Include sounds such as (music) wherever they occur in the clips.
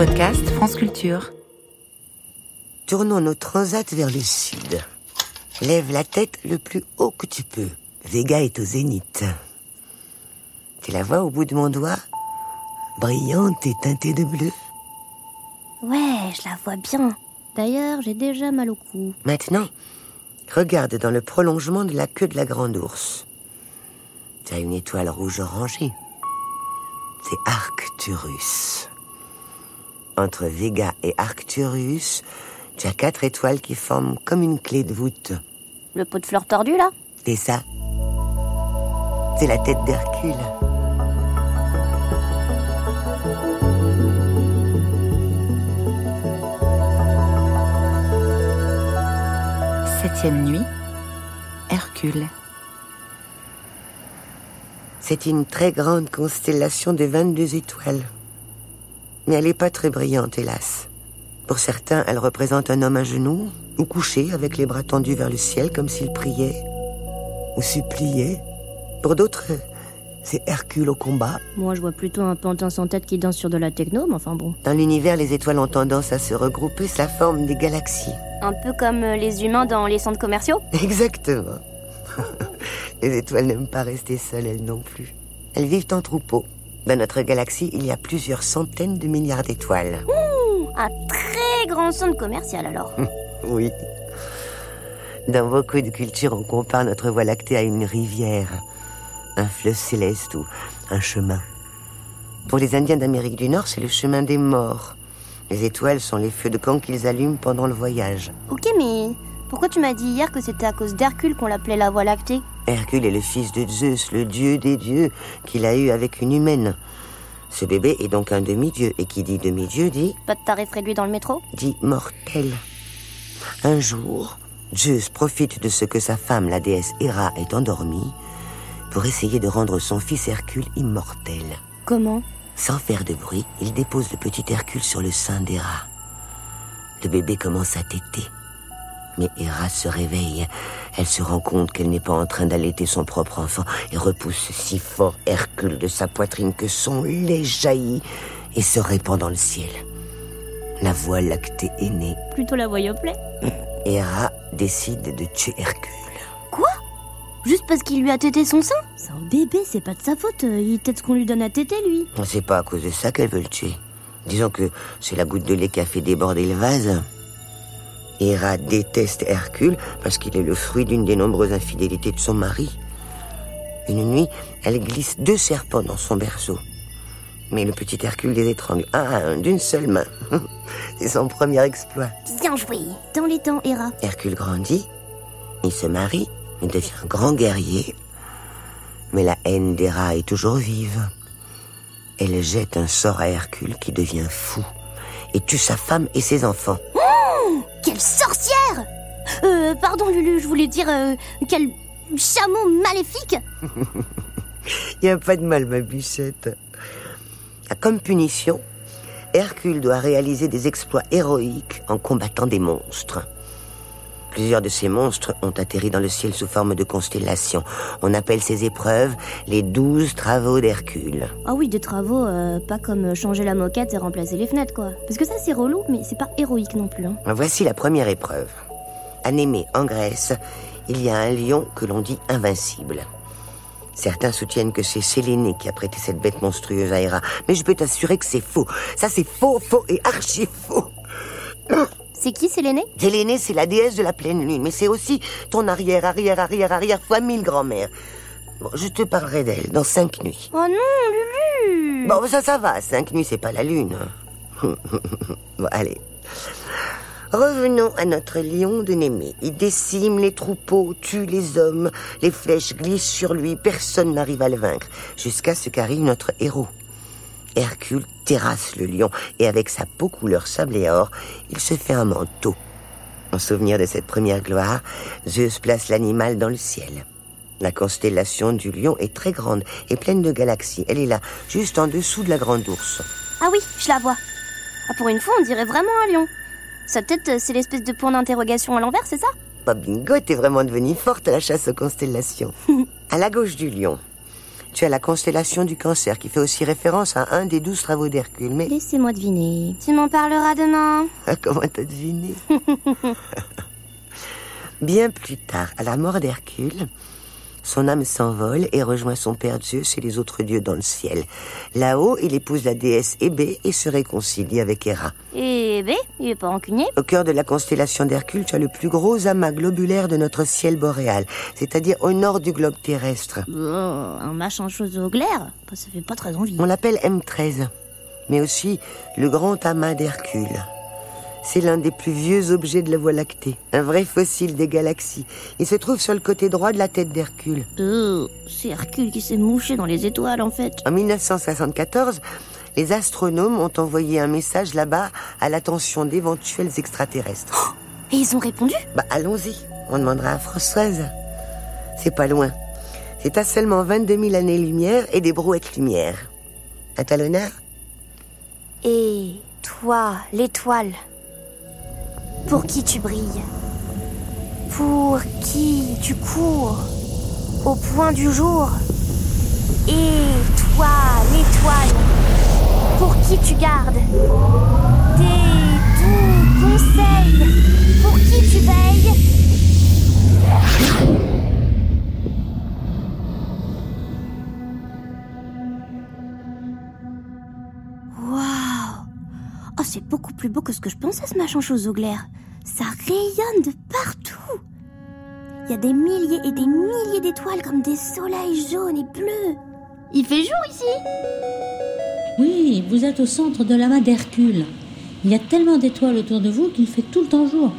podcast France Culture. Tournons nos transats vers le sud. Lève la tête le plus haut que tu peux. Vega est au zénith. Tu la vois au bout de mon doigt? Brillante et teintée de bleu. Ouais, je la vois bien. D'ailleurs, j'ai déjà mal au cou. Maintenant, regarde dans le prolongement de la queue de la grande ours. Tu as une étoile rouge orangée. C'est Arcturus. Entre Vega et Arcturus, tu as quatre étoiles qui forment comme une clé de voûte. Le pot de fleurs tordu, là? C'est ça. C'est la tête d'Hercule. Septième nuit. Hercule. C'est une très grande constellation de 22 étoiles. Mais elle n'est pas très brillante, hélas. Pour certains, elle représente un homme à genoux, ou couché avec les bras tendus vers le ciel comme s'il priait, ou suppliait. Pour d'autres, c'est Hercule au combat. Moi, je vois plutôt un pantin sans tête qui danse sur de la techno, mais enfin bon. Dans l'univers, les étoiles ont tendance à se regrouper, ça forme des galaxies. Un peu comme euh, les humains dans les centres commerciaux (laughs) Exactement. (laughs) les étoiles n'aiment pas rester seules, elles non plus. Elles vivent en troupeau. Dans notre galaxie, il y a plusieurs centaines de milliards d'étoiles. Un très grand centre commercial alors. (laughs) Oui. Dans beaucoup de cultures, on compare notre Voie lactée à une rivière, un fleuve céleste ou un chemin. Pour les Indiens d'Amérique du Nord, c'est le chemin des morts. Les étoiles sont les feux de camp qu'ils allument pendant le voyage. ok, mais pourquoi tu m'as dit hier que c'était à cause d'Hercule qu'on l'appelait la Voie lactée? Hercule est le fils de Zeus, le dieu des dieux, qu'il a eu avec une humaine. Ce bébé est donc un demi-dieu, et qui dit demi-dieu dit, Pas de tarif réduit dans le métro dit mortel. Un jour, Zeus profite de ce que sa femme, la déesse Héra, est endormie, pour essayer de rendre son fils Hercule immortel. Comment Sans faire de bruit, il dépose le petit Hercule sur le sein d'Héra. Le bébé commence à téter. Mais Héra se réveille. Elle se rend compte qu'elle n'est pas en train d'allaiter son propre enfant et repousse si fort Hercule de sa poitrine que son lait jaillit et se répand dans le ciel. La voie lactée est née. Plutôt la Voie Yoplait Héra décide de tuer Hercule. Quoi? Juste parce qu'il lui a tété son sein? C'est un bébé, c'est pas de sa faute. euh, Il tète ce qu'on lui donne à téter, lui. C'est pas à cause de ça qu'elle veut le tuer. Disons que c'est la goutte de lait qui a fait déborder le vase. Héra déteste Hercule parce qu'il est le fruit d'une des nombreuses infidélités de son mari. Une nuit, elle glisse deux serpents dans son berceau. Mais le petit Hercule les étrangle un à un d'une seule main. (laughs) C'est son premier exploit. Bien joué Dans les temps, Hera. Hercule grandit, il se marie, il devient un grand guerrier. Mais la haine d'Héra est toujours vive. Elle jette un sort à Hercule qui devient fou et tue sa femme et ses enfants. Quelle sorcière Euh, pardon Lulu, je voulais dire... euh, quel chameau maléfique (laughs) Il n'y a pas de mal, ma bichette. Ah, Comme punition, Hercule doit réaliser des exploits héroïques en combattant des monstres. Plusieurs de ces monstres ont atterri dans le ciel sous forme de constellations. On appelle ces épreuves les douze travaux d'Hercule. Ah oui, des travaux, euh, pas comme changer la moquette et remplacer les fenêtres, quoi. Parce que ça, c'est relou, mais c'est pas héroïque non plus. Hein. Voici la première épreuve. À Némée, en Grèce, il y a un lion que l'on dit invincible. Certains soutiennent que c'est Séléné qui a prêté cette bête monstrueuse à Héra, mais je peux t'assurer que c'est faux. Ça, c'est faux, faux et archi faux. C'est qui, c'est l'aîné? Séléné, c'est la déesse de la pleine lune, mais c'est aussi ton arrière, arrière, arrière, arrière fois mille grand-mère. Bon, je te parlerai d'elle dans cinq nuits. Oh non, Lulu Bon, ça, ça va. Cinq nuits, c'est pas la lune. (laughs) bon, allez. Revenons à notre lion de Némée. Il décime les troupeaux, tue les hommes, les flèches glissent sur lui, personne n'arrive à le vaincre, jusqu'à ce qu'arrive notre héros. Hercule terrasse le lion, et avec sa peau couleur sable et or, il se fait un manteau. En souvenir de cette première gloire, Zeus place l'animal dans le ciel. La constellation du lion est très grande et pleine de galaxies. Elle est là, juste en dessous de la grande ours. Ah oui, je la vois. Ah, pour une fois, on dirait vraiment un lion. Sa tête, euh, c'est l'espèce de point d'interrogation à l'envers, c'est ça? Bah bingo, t'es vraiment devenue forte à la chasse aux constellations. (laughs) à la gauche du lion, tu as la constellation du cancer qui fait aussi référence à un des douze travaux d'Hercule. Mais Laissez-moi deviner. Tu m'en parleras demain. comment t'as deviné? (laughs) Bien plus tard, à la mort d'Hercule, son âme s'envole et rejoint son père Zeus et les autres dieux dans le ciel. Là-haut, il épouse la déesse Hébé et se réconcilie avec Héra. Et B, il est pas rancunier Au cœur de la constellation d'Hercule, tu as le plus gros amas globulaire de notre ciel boréal, c'est-à-dire au nord du globe terrestre. Oh, un machin chose au glaire Ça fait pas très envie. On l'appelle M13, mais aussi le grand amas d'Hercule. C'est l'un des plus vieux objets de la Voie lactée, un vrai fossile des galaxies. Il se trouve sur le côté droit de la tête d'Hercule. Oh, c'est Hercule qui s'est mouché dans les étoiles en fait. En 1974, les astronomes ont envoyé un message là-bas à l'attention d'éventuels extraterrestres. (gasps) Et ils ont répondu? Bah allons-y, on demandera à Françoise. C'est pas loin. C'est à seulement 22 000 années-lumière et des brouettes-lumière. À ta l'honneur Et toi, l'étoile, pour qui tu brilles Pour qui tu cours Au point du jour Et toi, l'étoile, pour qui tu gardes Tes doux conseils, pour qui tu veilles c'est beaucoup plus beau que ce que je pensais, ce machin chose au glaire. Ça rayonne de partout. Il y a des milliers et des milliers d'étoiles comme des soleils jaunes et bleus. Il fait jour ici Oui, vous êtes au centre de l'amas d'Hercule. Il y a tellement d'étoiles autour de vous qu'il fait tout le temps jour,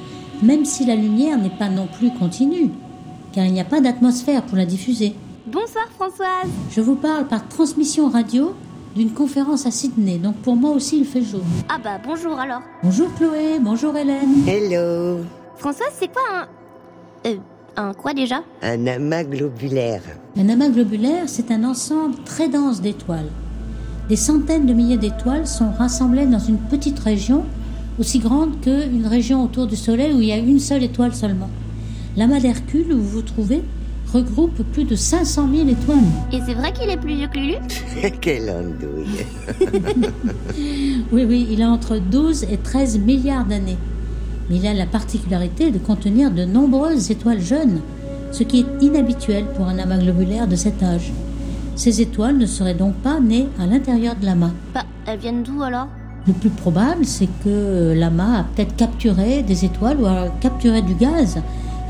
même si la lumière n'est pas non plus continue, car il n'y a pas d'atmosphère pour la diffuser. Bonsoir Françoise. Je vous parle par transmission radio d'une conférence à Sydney, donc pour moi aussi il fait jour. Ah bah bonjour alors. Bonjour Chloé, bonjour Hélène. Hello Françoise, c'est quoi un... Euh, un quoi déjà? Un amas globulaire. Un amas globulaire, c'est un ensemble très dense d'étoiles. Des centaines de milliers d'étoiles sont rassemblées dans une petite région, aussi grande qu'une région autour du Soleil où il y a une seule étoile seulement. L'amas d'Hercule, où vous vous trouvez, regroupe plus de 500 000 étoiles. Et c'est vrai qu'il est plus vieux que Lulu (laughs) Quelle andouille (laughs) Oui, oui, il a entre 12 et 13 milliards d'années. Mais il a la particularité de contenir de nombreuses étoiles jeunes, ce qui est inhabituel pour un amas globulaire de cet âge. Ces étoiles ne seraient donc pas nées à l'intérieur de l'amas. Bah, elles viennent d'où alors? Le plus probable, c'est que l'amas a peut-être capturé des étoiles ou alors capturé du gaz.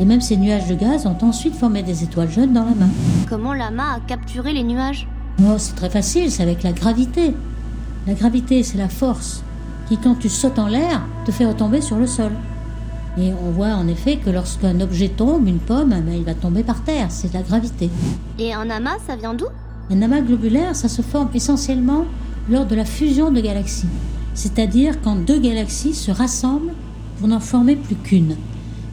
Et même ces nuages de gaz ont ensuite formé des étoiles jeunes dans l'amas. Comment l'amas a capturé les nuages? Oh, c'est très facile, c'est avec la gravité. La gravité, c'est la force qui, quand tu sautes en l'air, te fait retomber sur le sol. Et on voit en effet que lorsqu'un objet tombe, une pomme, eh ben, il va tomber par terre. C'est la gravité. Et un amas, ça vient d'où? Un amas globulaire, ça se forme essentiellement lors de la fusion de galaxies. C'est-à-dire quand deux galaxies se rassemblent pour n'en former plus qu'une.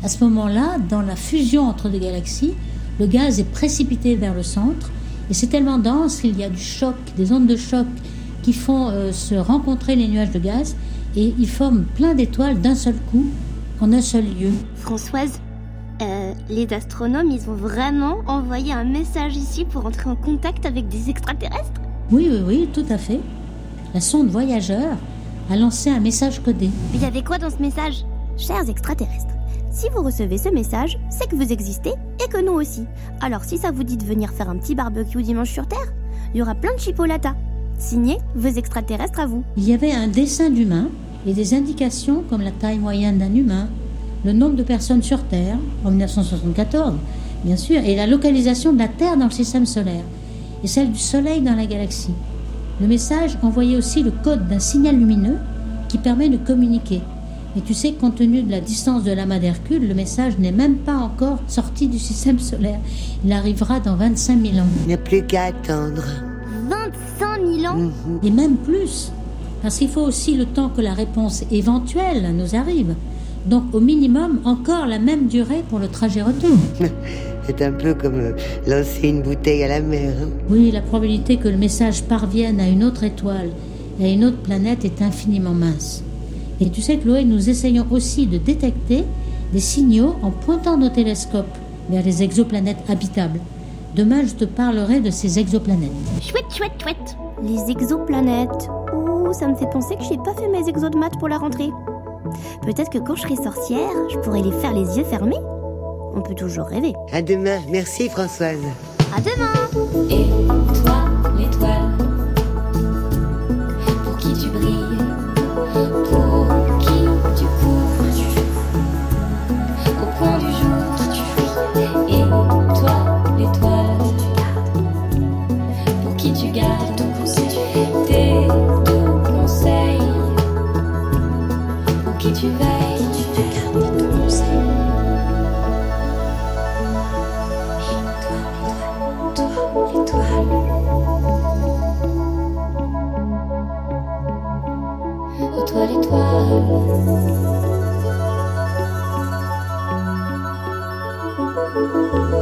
À ce moment-là, dans la fusion entre deux galaxies, le gaz est précipité vers le centre et c'est tellement dense qu'il y a du choc, des ondes de choc qui font euh, se rencontrer les nuages de gaz et ils forment plein d'étoiles d'un seul coup, en un seul lieu. Françoise, euh, les astronomes, ils ont vraiment envoyé un message ici pour entrer en contact avec des extraterrestres? Oui, oui, oui, tout à fait. La sonde voyageur a lancé un message codé. Il y avait quoi dans ce message? Chers extraterrestres, si vous recevez ce message, c'est que vous existez et que nous aussi. Alors si ça vous dit de venir faire un petit barbecue dimanche sur Terre, il y aura plein de chipolatas. Signé vos extraterrestres à vous. Il y avait un dessin d'humain et des indications comme la taille moyenne d'un humain, le nombre de personnes sur Terre en 1974, bien sûr, et la localisation de la Terre dans le système solaire et celle du Soleil dans la galaxie. Le message envoyait aussi le code d'un signal lumineux qui permet de communiquer. Et tu sais, compte tenu de la distance de l'amas d'Hercule, le message n'est même pas encore sorti du système solaire. Il arrivera dans 25 000 ans. Il n'y a plus qu'à attendre. 25 000 ans Mhm. Et même plus. Parce qu'il faut aussi le temps que la réponse éventuelle nous arrive. Donc au minimum, encore la même durée pour le trajet retour. (laughs) C'est un peu comme euh, lancer une bouteille à la mer. hein. Oui, la probabilité que le message parvienne à une autre étoile et à une autre planète est infiniment mince. Et tu sais, Chloé, nous essayons aussi de détecter des signaux en pointant nos télescopes vers les exoplanètes habitables. Demain, je te parlerai de ces exoplanètes. Chouette, chouette, chouette. Les exoplanètes. Oh, ça me fait penser que j'ai pas fait mes exos de maths pour la rentrée. Peut-être que quand je serai sorcière, je pourrai les faire les yeux fermés. On peut toujours rêver. À demain. Merci, Françoise. À demain Et toi, l'étoile, Thank you.